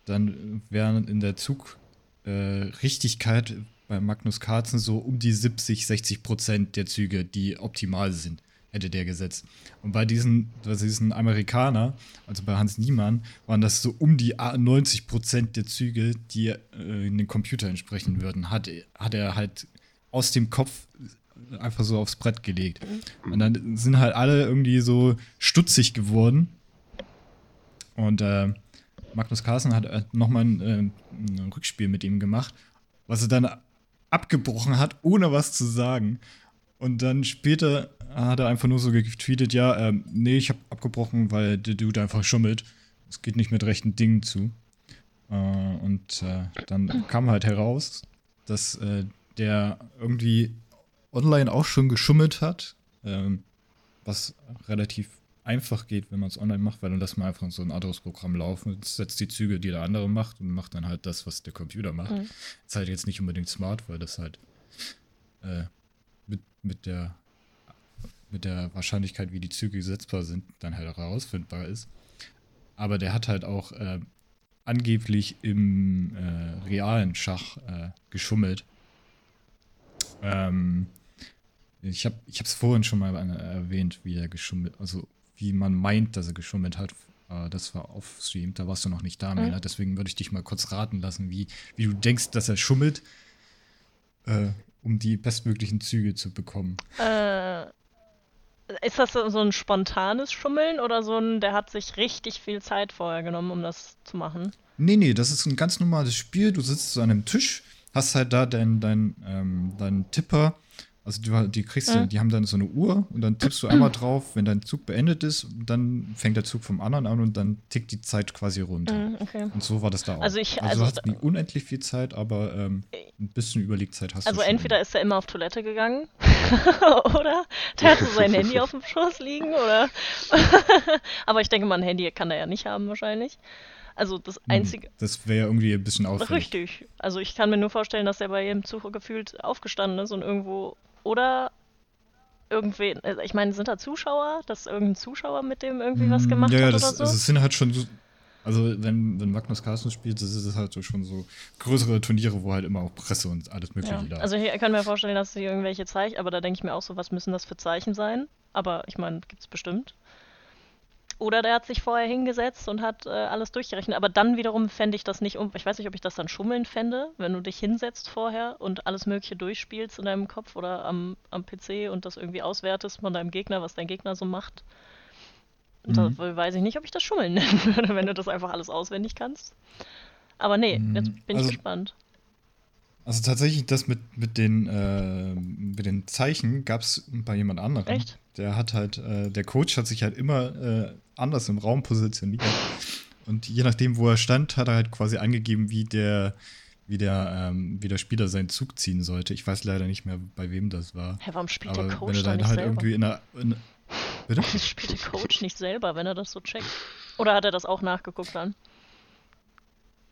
dann wären in der Zugrichtigkeit äh, bei Magnus Carlsen so um die 70, 60 Prozent der Züge, die optimal sind, hätte der gesetzt. Und bei diesen, bei diesen Amerikaner, also bei Hans Niemann, waren das so um die 90 Prozent der Züge, die äh, in den Computer entsprechen würden, hat, hat er halt aus dem Kopf einfach so aufs Brett gelegt. Und dann sind halt alle irgendwie so stutzig geworden. Und äh, Magnus Carlsen hat äh, nochmal ein, äh, ein Rückspiel mit ihm gemacht, was er dann abgebrochen hat, ohne was zu sagen. Und dann später hat er einfach nur so getweetet, ja, ähm, nee, ich habe abgebrochen, weil der Dude einfach schummelt. Es geht nicht mit rechten Dingen zu. Äh, und äh, dann kam halt heraus, dass äh, der irgendwie online auch schon geschummelt hat, ähm, was relativ einfach geht, wenn man es online macht, weil dann lässt man einfach so ein anderes Programm laufen und setzt die Züge, die der andere macht und macht dann halt das, was der Computer macht. Mhm. Ist halt jetzt nicht unbedingt smart, weil das halt äh, mit, mit der mit der Wahrscheinlichkeit, wie die Züge setzbar sind, dann halt herausfindbar ist. Aber der hat halt auch äh, angeblich im äh, realen Schach äh, geschummelt. Ähm, ich habe es vorhin schon mal äh, erwähnt, wie er geschummelt, also wie man meint, dass er geschummelt hat. Äh, das war auf Stream, da warst du noch nicht da, Mhm. Deswegen würde ich dich mal kurz raten lassen, wie, wie du denkst, dass er schummelt, äh, um die bestmöglichen Züge zu bekommen. Äh, ist das so ein spontanes Schummeln oder so ein, der hat sich richtig viel Zeit vorher genommen, um das zu machen? Nee, nee, das ist ein ganz normales Spiel. Du sitzt so an einem Tisch, hast halt da deinen dein, ähm, deinen Tipper. Also du, die kriegst du, Mhm. die haben dann so eine Uhr und dann tippst du einmal drauf, wenn dein Zug beendet ist, dann fängt der Zug vom anderen an und dann tickt die Zeit quasi runter. Mhm, okay. Und so war das da auch. Also ich- also, also du hast nicht unendlich viel Zeit, aber ähm, ein bisschen Überlegzeit hast Also du schon. entweder ist er immer auf Toilette gegangen oder der hatte sein Handy auf dem Schoß liegen oder aber ich denke mal, ein Handy kann er ja nicht haben wahrscheinlich. Also das Hm, einzige Das wäre irgendwie ein bisschen auffällig. richtig. Also ich kann mir nur vorstellen, dass er bei jedem Zug gefühlt aufgestanden ist und irgendwo oder irgendwen, also ich meine, sind da Zuschauer, dass irgendein Zuschauer mit dem irgendwie was Mm, gemacht ja, ja, hat das, oder so? Also es sind halt schon so, also wenn, wenn Magnus Carlsen spielt, das ist halt so schon so größere Turniere, wo halt immer auch Presse und alles mögliche Ja, da ist. also ich kann mir vorstellen, dass sie irgendwelche Zeichen, aber da denke ich mir auch so, was müssen das für Zeichen sein? Aber ich meine, gibt's bestimmt. Oder der hat sich vorher hingesetzt und hat äh, alles durchgerechnet. Aber dann wiederum fände ich das nicht um. Ich weiß nicht, ob ich das dann schummeln fände, wenn du dich hinsetzt vorher und alles Mögliche durchspielst in deinem Kopf oder am, am PC und das irgendwie auswertest von deinem Gegner, was dein Gegner so macht. Mhm. Da weiß ich nicht, ob ich das schummeln nennen würde, wenn du das einfach alles auswendig kannst. Aber nee, Mhm, jetzt bin also- ich gespannt. Also tatsächlich, das mit, mit, den, äh, mit den Zeichen gab es bei jemand anderem. Echt? Der hat halt, äh, der Coach hat sich halt immer äh, anders im Raum positioniert. Und je nachdem, wo er stand, hat er halt quasi angegeben, wie der, wie der, ähm, wie der Spieler seinen Zug ziehen sollte. Ich weiß leider nicht mehr, bei wem das war. Hä, warum spielt Aber der Coach wenn er da dann nicht halt selber? irgendwie in einer. In, bitte? Warum spielt der Coach nicht selber, wenn er das so checkt? Oder hat er das auch nachgeguckt dann?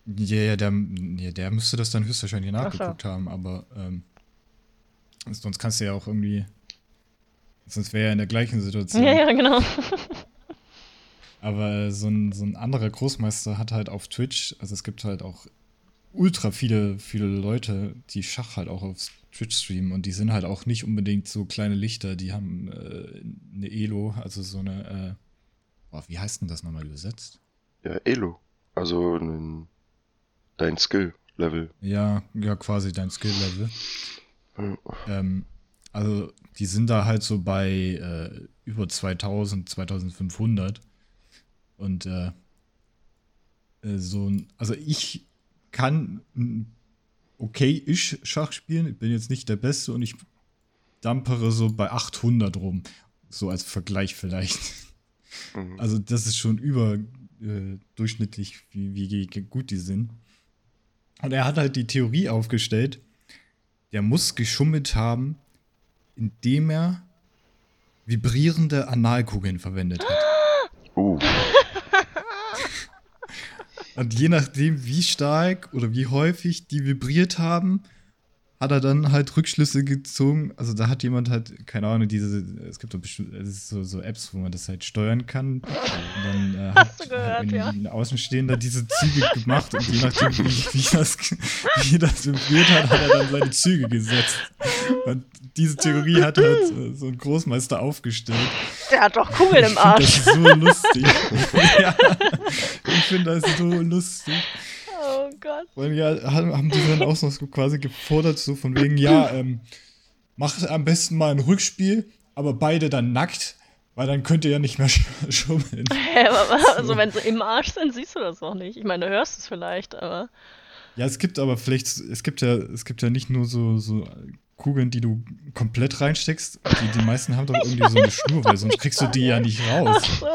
Ja, ja, der, ja, der müsste das dann höchstwahrscheinlich Ach so. nachgeguckt haben, aber ähm, sonst kannst du ja auch irgendwie. Sonst wäre er in der gleichen Situation. Ja, ja, genau. Aber so ein, so ein anderer Großmeister hat halt auf Twitch, also es gibt halt auch ultra viele, viele Leute, die Schach halt auch auf Twitch streamen und die sind halt auch nicht unbedingt so kleine Lichter, die haben äh, eine Elo, also so eine, äh, boah, wie heißt denn das nochmal übersetzt? Ja, Elo. Also ein, dein Skill-Level. Ja, ja, quasi dein Skill-Level. Ja. Ähm, also die sind da halt so bei äh, über 2000, 2500 und äh, äh, so ein, also ich kann ein okay-ish Schach spielen, ich bin jetzt nicht der Beste und ich dampere so bei 800 rum, so als Vergleich vielleicht. Mhm. Also das ist schon überdurchschnittlich, wie, wie ge- gut die sind. Und er hat halt die Theorie aufgestellt, der muss geschummelt haben, indem er vibrierende Analkugeln verwendet hat. Uh, Und je nachdem, wie stark oder wie häufig die vibriert haben, hat er dann halt Rückschlüsse gezogen. Also da hat jemand halt, keine Ahnung, diese, es gibt doch so, so Apps, wo man das halt steuern kann. Und dann äh, Hast hat, du gehört, hat ja. ein Außenstehender diese Züge gemacht und je nachdem, wie, wie, das, wie das vibriert hat, hat er dann seine Züge gesetzt. Und diese Theorie hat halt äh, so ein Großmeister aufgestellt. Der hat doch Kugeln im Ich Arsch. finde das so lustig. ja, ich finde das so lustig. Oh Gott. Weil ja, haben die dann auch so quasi gefordert, so von wegen, ja, ähm, macht am besten mal ein Rückspiel, aber beide dann nackt, weil dann könnt ihr ja nicht mehr sch schummeln. Hä, aber, also wenn sie im Arsch sind, siehst du das doch nicht. Ich meine, du hörst es vielleicht, aber. Ja, es gibt aber vielleicht, es gibt ja, es gibt ja nicht nur so, so Kugeln, die du komplett reinsteckst. Die, die meisten haben doch irgendwie so eine Schnur, weil sonst kriegst du die ja nicht raus. Ach so.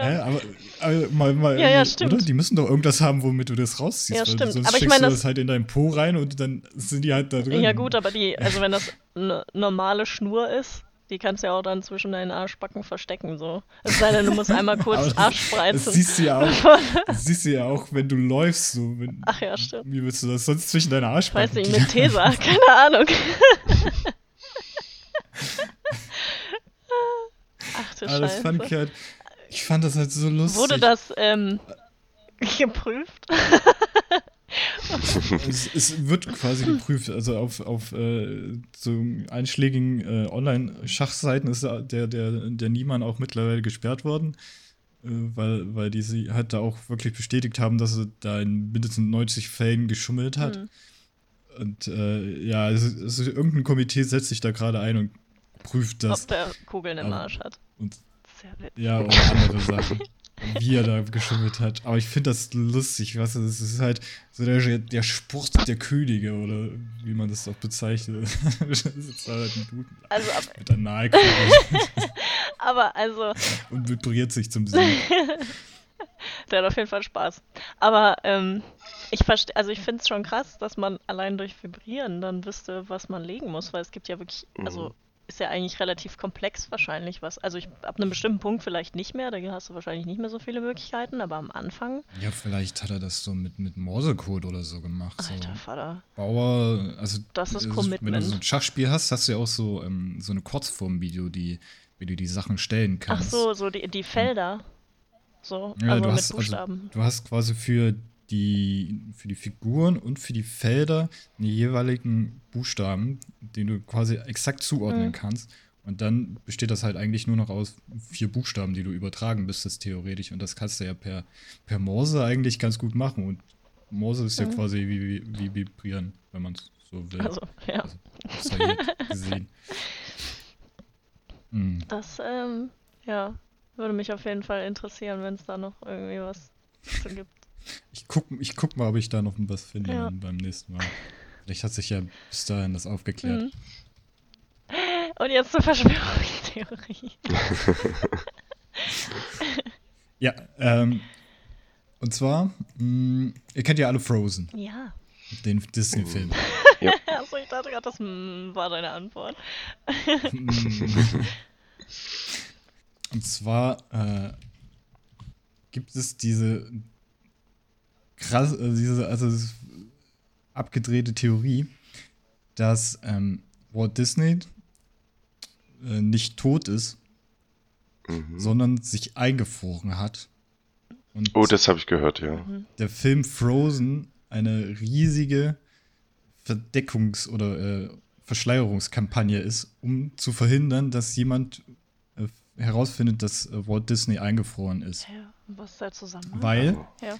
Ja. Hä? Aber, aber mal, mal, Ja, ja, stimmt. oder? Die müssen doch irgendwas haben, womit du das rausziehst. Ja, stimmt. Sonst Aber ich meine, du das- das halt in deinen Po rein und dann sind die halt da drin. ja, gut, aber die, also wenn das eine normale Schnur ist, die kannst du ja auch dann zwischen deinen Arschbacken verstecken, so. Es sei denn, du musst einmal kurz das- Arsch Das spreizen. siehst du ja auch, das siehst du ja auch, wenn du läufst. So, wenn, Ach ja, stimmt. Wie willst du das sonst zwischen deine Weiß Arschbacken? nicht, mit Tesa, keine Ahnung. Ach du das Scheiße. fand ich halt, ich fand das halt so lustig. Wurde das ähm, geprüft? es, es wird quasi geprüft. Also auf, auf äh, so einschlägigen äh, Online-Schachseiten ist der, der, der Niemann auch mittlerweile gesperrt worden, äh, weil, weil die sie halt da auch wirklich bestätigt haben, dass er da in mindestens 90 Fällen geschummelt hat. Hm. Und äh, ja, also, also irgendein Komitee setzt sich da gerade ein und prüft das. Ob der Kugeln im Arsch hat. Und Sehr witzig. ja, und andere Sachen. Wie er da geschummelt hat. Aber ich finde das lustig, weißt du, das ist halt so der, der Sport der Könige oder wie man das auch bezeichnet. das ist halt ein Dude Also, ab- mit Analkugel aber also, und vibriert sich zum Sieg. der hat auf jeden Fall Spaß. Aber ähm, ich verstehe, also ich finde es schon krass, dass man allein durch Vibrieren dann wüsste, was man legen muss, weil es gibt ja wirklich, also Mhm. Ist ja eigentlich relativ komplex wahrscheinlich was. Also ich ab einem bestimmten Punkt vielleicht nicht mehr, da hast du wahrscheinlich nicht mehr so viele Möglichkeiten, aber am Anfang, Ja, vielleicht hat er das so mit, mit Morsecode oder so gemacht. So. alter Vater. Bauer, also Das ist Wenn du Commitment. so ein Schachspiel hast, hast du ja auch so, ähm, so eine Kurzform-Video, die, wie du die Sachen stellen Ach kannst. so, so die, die Felder. So, Ja, also du mit hast, Buchstaben. Also, du hast quasi für die, für die Figuren und für die Felder die jeweiligen Buchstaben, die du quasi exakt zuordnen Mhm. kannst. Und dann besteht das halt eigentlich nur noch aus vier Buchstaben, die du übertragen müsstest, theoretisch. Und das kannst du ja per, per Morse eigentlich ganz gut machen. Und Morse ist ja Mhm. quasi wie, wie, wie vibrieren, wenn man es so will. Also, ja. Also, das ich gesehen. Mhm. Das, ähm, ja, würde mich auf jeden Fall interessieren, wenn es da noch irgendwie was zu gibt. Ich guck, ich guck mal, ob ich da noch was finde Ja. beim nächsten Mal. Vielleicht hat sich ja bis dahin das aufgeklärt. Mhm. Und jetzt zur Verschwörungstheorie. Ja, ähm, und zwar, mh, ihr kennt ja alle Frozen, Ja. den Disney-Film. Achso, ich dachte gerade, das mm, war deine Antwort. Und zwar äh, gibt es diese krass, äh, diese also abgedrehte Theorie, dass ähm, Walt Disney äh, nicht tot ist, Mhm. sondern sich eingefroren hat. Und Oh, das habe ich gehört, ja. der Film Frozen eine riesige Verdeckungs- oder äh, Verschleierungskampagne ist, um zu verhindern, dass jemand äh, herausfindet, dass äh, Walt Disney eingefroren ist. Ja, was ist der Zusammenhang? Weil, Ja.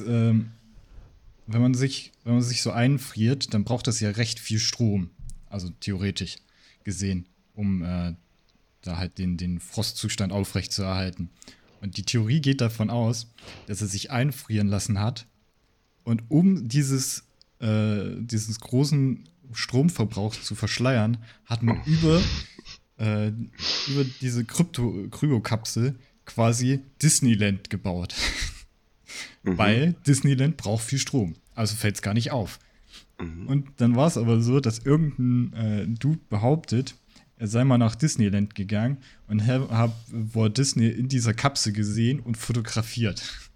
Ähm, wenn, man sich, wenn man sich so einfriert, dann braucht das ja recht viel Strom. Also theoretisch gesehen, um äh, da halt den, den Frostzustand aufrechtzuerhalten. Und die Theorie geht davon aus, dass er sich einfrieren lassen hat. Und um dieses, äh, dieses großen Stromverbrauchs zu verschleiern, hat man über, äh, über diese Krypto Kryokapsel quasi Disneyland gebaut. Mhm. Weil Disneyland braucht viel Strom. Also fällt es gar nicht auf. Mhm. Und dann war es aber so, dass irgendein äh, Dude behauptet, er sei mal nach Disneyland gegangen und habe Walt Disney in dieser Kapsel gesehen und fotografiert.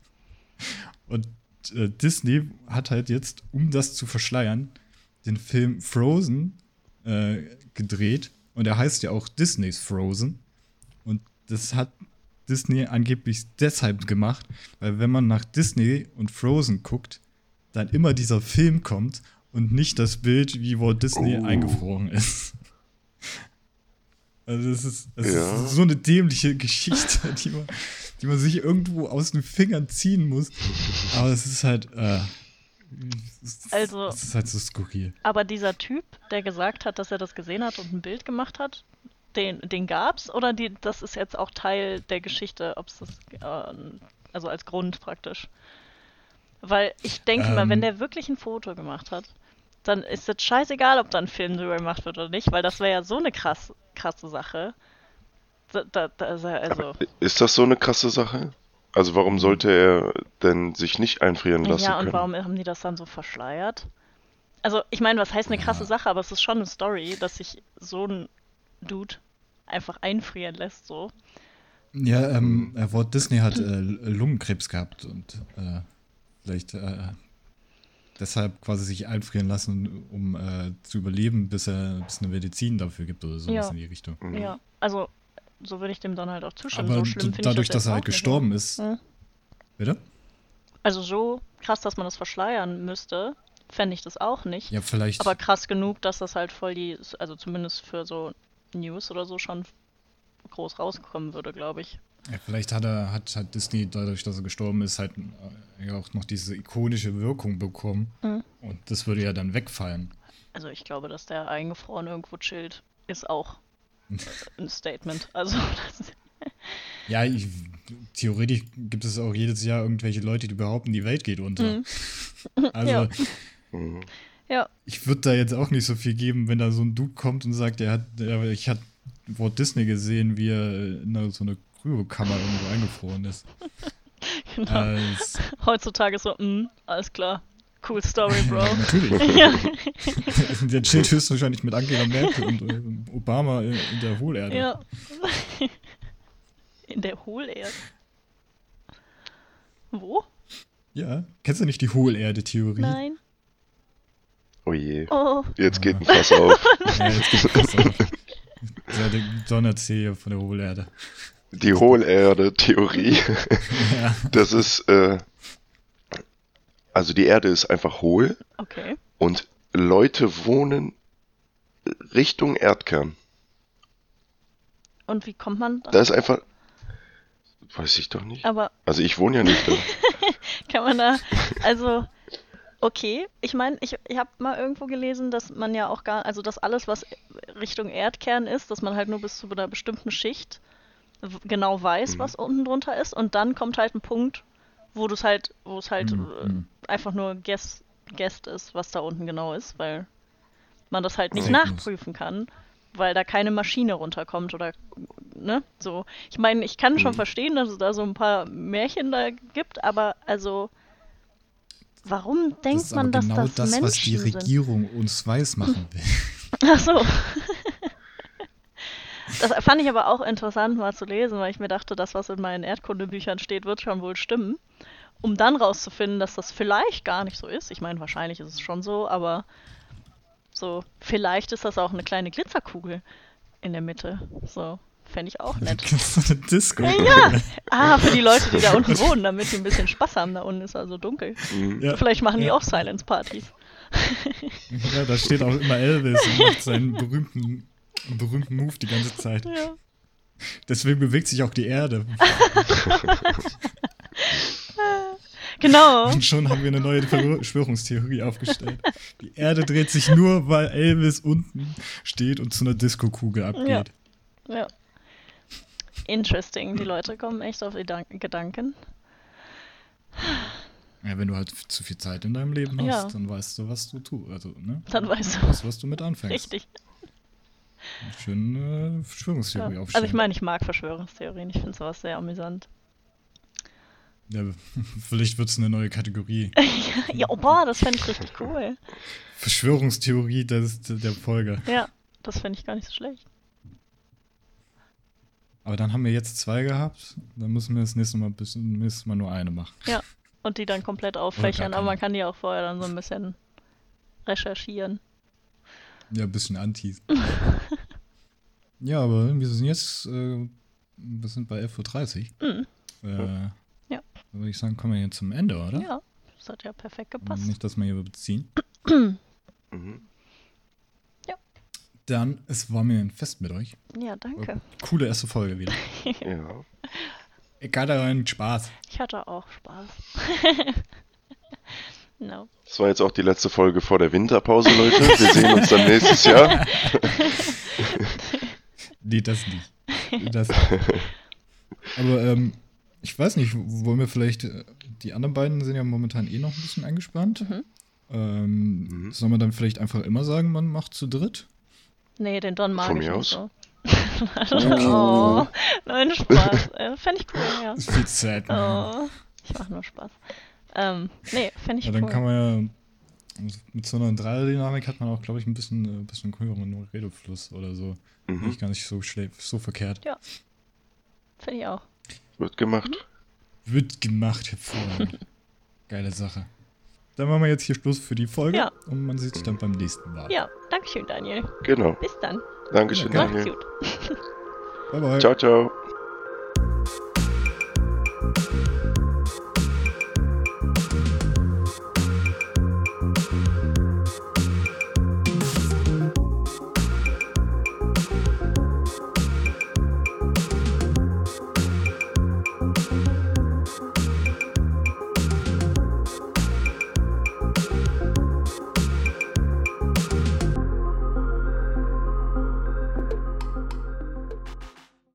Und äh, Disney hat halt jetzt, um das zu verschleiern, den Film Frozen äh, gedreht. Und er heißt ja auch Disneys Frozen. Und das hat Disney angeblich deshalb gemacht, weil wenn man nach Disney und Frozen guckt, dann immer dieser Film kommt und nicht das Bild, wie Walt Disney Oh. eingefroren ist. Also es ist, es Ja. ist so eine dämliche Geschichte, die man, die man sich irgendwo aus den Fingern ziehen muss. Aber es ist halt, äh, es ist- Also- es ist halt so skurril. Aber dieser Typ, der gesagt hat, dass er das gesehen hat und ein Bild gemacht hat, den, den gab's? Oder die, das ist jetzt auch Teil der Geschichte, ob es das, äh, also als Grund praktisch? Weil ich denke mal, Ähm. wenn der wirklich ein Foto gemacht hat, dann ist es scheißegal, ob da ein Film drüber gemacht wird oder nicht, weil das wäre ja so eine krass, krasse Sache. Da, da, da ist er also. Ist das so eine krasse Sache? Also warum sollte er denn sich nicht einfrieren lassen Ja, und können? warum haben die das dann so verschleiert? Also, ich meine, was heißt eine krasse Ja. Sache, aber es ist schon eine Story, dass sich so ein Dude einfach einfrieren lässt, so. Ja, ähm, äh, Walt Disney hat äh, Lungenkrebs gehabt und äh, vielleicht äh, deshalb quasi sich einfrieren lassen, um äh, zu überleben, bis er bis eine Medizin dafür gibt oder sowas Ja. in die Richtung. Mhm. Ja, also, so würde ich dem dann halt auch zustimmen. Aber so schlimm d- dadurch, ich das dass er halt nicht, gestorben ist, Mhm. bitte? Also, so krass, dass man das verschleiern müsste, fände ich das auch nicht. Ja, vielleicht. Aber krass genug, dass das halt voll die, also zumindest für so News oder so schon groß rauskommen würde, glaube ich. Ja, vielleicht hat er, hat, hat Disney dadurch, dass er gestorben ist, halt äh, ja auch noch diese ikonische Wirkung bekommen. Mhm. Und das würde ja dann wegfallen. Also ich glaube, dass der eingefroren irgendwo chillt, ist auch ein Statement. Also das, Ja, ich, theoretisch gibt es auch jedes Jahr irgendwelche Leute, die behaupten, die Welt geht unter. Mhm. Also, Ja. Ja, ich würde da jetzt auch nicht so viel geben, wenn da so ein Dude kommt und sagt, er hat, er, ich hatte Walt Disney gesehen, wie er in so eine Kryokammer irgendwo eingefroren ist. genau. Es- Heutzutage so, mm, alles klar. Cool Story, Bro. Natürlich. ja, Der chillt höchstwahrscheinlich mit Angela Merkel und äh, Obama in, in der Hohlerde. ja. In der Hohlerde. Wo? Ja. Kennst du nicht die Hohlerde-Theorie? Nein. Oh je. Oh, Jetzt geht ein Fass auf. Ja, jetzt geht's besser. Ja, der Donnerzee von der Hohlerde. Die Hohlerde-Theorie. Ja. Das ist, äh, also die Erde ist einfach hohl okay. und Leute wohnen Richtung Erdkern. Und wie kommt man da? Da ist einfach, weiß ich doch nicht. Aber Also ich wohne ja nicht da. kann man da, also, okay. Ich meine, ich, ich habe mal irgendwo gelesen, dass man ja auch gar, also dass alles, was Richtung Erdkern ist, dass man halt nur bis zu einer bestimmten Schicht genau weiß, Mhm. was unten drunter ist. Und dann kommt halt ein Punkt, wo du es halt, wo es halt Mhm, äh, mhm. einfach nur Guess, Guessed ist, was da unten genau ist, weil man das halt nicht nachprüfen kann, weil da keine Maschine runterkommt oder ne, so. Ich meine, ich kann schon Mhm. verstehen, dass es da so ein paar Märchen da gibt, aber also warum Das denkt ist man, dass genau das, das, Menschen was die sind? Regierung uns weiß machen will. Ach so. Das fand ich aber auch interessant mal zu lesen, weil ich mir dachte, das, was in meinen Erdkundebüchern steht, wird schon wohl stimmen. Um dann rauszufinden, dass das vielleicht gar nicht so ist. Ich meine, wahrscheinlich ist es schon so, aber so, vielleicht ist das auch eine kleine Glitzerkugel in der Mitte. So, fände ich auch nett. so eine Disco. Ja, ah, für die Leute, die da unten wohnen, damit die ein bisschen Spaß haben. Da unten ist also dunkel. Mhm. Ja. Vielleicht machen die Ja. auch Silence-Partys. Ja, da steht auch immer Elvis und macht seinen berühmten, berühmten Move die ganze Zeit. Ja. Deswegen bewegt sich auch die Erde. Genau. Und schon haben wir eine neue Verschwörungstheorie aufgestellt. Die Erde dreht sich nur, weil Elvis unten steht und zu einer Disco-Kugel abgeht. Ja. Interesting. Die Leute kommen echt auf Gedan- Gedanken. Ja. wenn du halt zu viel Zeit in deinem Leben hast, Ja. dann weißt du, was du tust. Also, ne? Dann weißt du. Weißt, was du mit anfängst. Richtig. Schön äh, Ja. Verschwörungstheorie Also aufstellen. ich meine, ich mag Verschwörungstheorien. Ich finde sowas sehr amüsant. Ja, vielleicht wird es eine neue Kategorie. ja, oh, boah, das fände ich richtig cool. Verschwörungstheorie des, der Folge. Ja, das fände ich gar nicht so schlecht. Aber dann haben wir jetzt zwei gehabt. Dann müssen wir das nächste Mal, bis, nächstes Mal nur eine machen. Ja. Und die dann komplett auffächern. Aber man kann die auch vorher dann so ein bisschen recherchieren. Ja, ein bisschen Antis. ja, aber wir sind jetzt, äh, wir sind bei 11.30 Mhm. Uhr. Äh, Ja. Dann würde ich sagen, kommen wir jetzt zum Ende, oder? Ja, das hat ja perfekt gepasst. Nicht, dass wir hier beziehen. Mhm. Dann, es war mir ein Fest mit euch. Ja, danke. Coole erste Folge wieder. Ja. Egal, einen Spaß. Ich hatte auch Spaß. no. Das war jetzt auch die letzte Folge vor der Winterpause, Leute. Wir sehen uns dann nächstes Jahr. Nee, das nicht. Das Aber ähm, ich weiß nicht, wollen wir vielleicht, äh, die anderen beiden sind ja momentan eh noch ein bisschen eingespannt. Mhm. Ähm, Mhm. Soll man dann vielleicht einfach immer sagen, man macht zu dritt? Nee, den Don mag Von ich mir nicht aus. so. oh, nein, Spaß. Äh, Fände ich cool, ja. Ist viel Zeit. Oh, ich mache nur Spaß. Ähm, nee, fände ich Ja, dann cool. kann man ja, mit so einer Dreierdynamik hat man auch, glaube ich, ein bisschen, äh, bisschen höheren Redefluss oder so. Mhm. Nicht gar nicht so, so verkehrt. Finde ich auch. Wird gemacht. Wird gemacht, hervorragend. Geile Sache. Dann machen wir jetzt hier Schluss für die Folge Ja. und man sieht sich dann beim nächsten Mal. Ja, Dankeschön, Daniel. Genau. Bis dann. Dankeschön, Ja, Mach's Daniel. gut. Bye bye. Ciao, ciao.